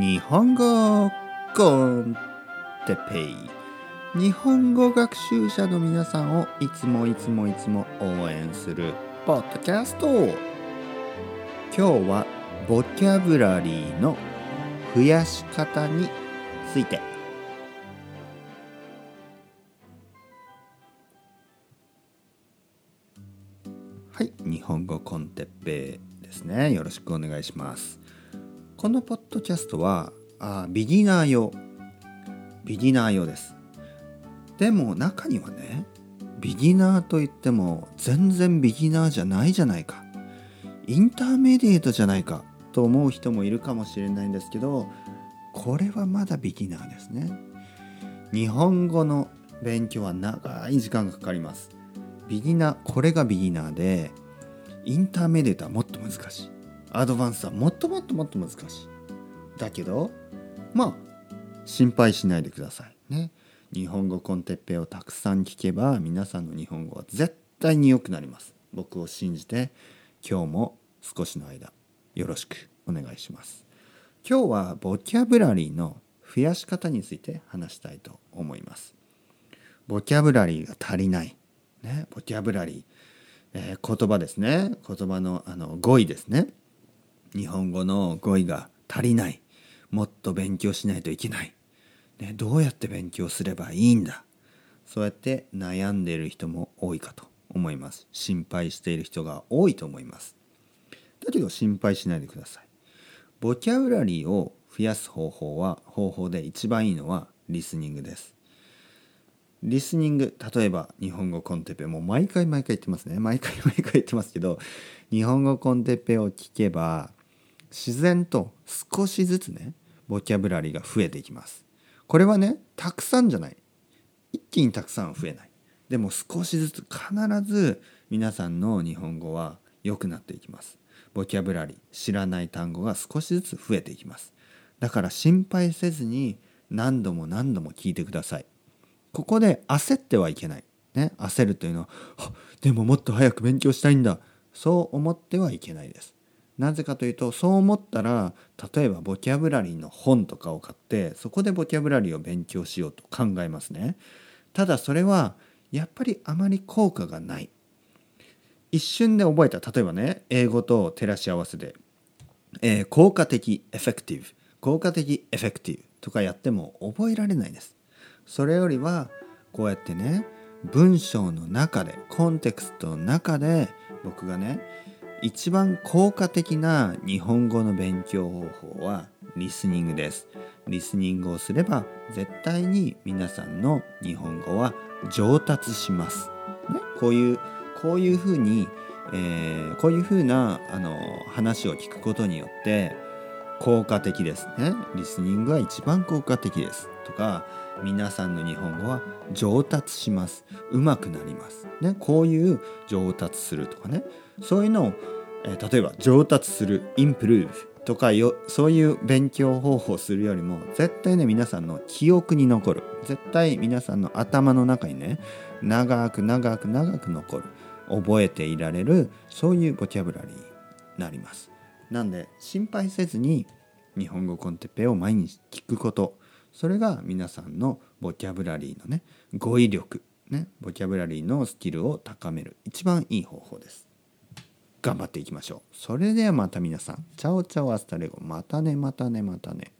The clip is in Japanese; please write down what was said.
日本語コンテペイ。日本語学習者の皆さんをいつもいつもいつも応援するポッドキャスト。今日はボキャブラリーの増やし方について。はい日本語コンテッペイですね。よろしくお願いします。このポッドキャストはあビギナー用。ビギナー用です。でも中にはねビギナーといっても全然ビギナーじゃないじゃないか。インターメディエートじゃないかと思う人もいるかもしれないんですけどこれはまだビギナーですね。日本語の勉強は長い時間がかかります。ビギナーこれがビギナーでインターメディエートはもっと難しい。アドバンスはもっともっともっと難しい。だけどまあ心配しないでくださいね。日本語コンテッペをたくさん聞けば皆さんの日本語は絶対に良くなります。僕を信じて今日も少しの間よろしくお願いします。今日はボキャブラリーの増やし方について話したいと思います。ボキャブラリーが足りない。ね。ボキャブラリー、えー、言葉ですね。言葉のあの語彙ですね。日本語の語彙が足りない。もっと勉強しないといけない、ね、どうやって勉強すればいいんだ？そうやって悩んでいる人も多いかと思います。心配している人が多いと思います。だけど心配しないでください。ボキャブラリーを増やす方法は方法で一番いいのはリスニングです。リスニング例えば日本語コンテッペもう毎回毎回言ってますね。毎回毎回言ってますけど日本語コンテッペを聞けば自然と少しずつねボキャブラリーが増えていきます。これはねたくさんじゃない。一気にたくさん増えない。でも少しずつ必ず皆さんの日本語は良くなっていきます。ボキャブラリー知らない単語が少しずつ増えていきます。だから心配せずに何度も何度も聞いてください。ここで焦ってはいけない。ね焦るというのはでももっと早く勉強したいんだそう思ってはいけないです。なぜかというとそう思ったら例えばボキャブラリーの本とかを買ってそこでボキャブラリーを勉強しようと考えますね。ただそれはやっぱりあまり効果がない。一瞬で覚えた例えばね英語と照らし合わせで、えー、効果的エフェクティブ効果的エフェクティブとかやっても覚えられないです。それよりはこうやってね文章の中でコンテクストの中で僕がね一番効果的な日本語の勉強方法はリスニングです。リスニングをすれば絶対に皆さんの日本語は上達します。ね、こういうこういうふうに、えー、こういうふうなあの話を聞くことによって効果的ですね。リスニングは一番効果的です。とか皆さんの日本語は上達します。うまくなります。ね、こういう上達するとかね。そういうのを、えー、例えば上達する improve とかよそういう勉強方法をするよりも絶対ね皆さんの記憶に残る。絶対皆さんの頭の中にね長く長く長く残る。覚えていられるそういうボキャブラリーになります。なんで心配せずに日本語 con Teppei を毎日聞くこと。それが皆さんのボキャブラリーのね語彙力ねボキャブラリーのスキルを高める一番いい方法です。頑張っていきましょう。それではまた皆さん、 chao chao hasta luego。またね、またね、またね。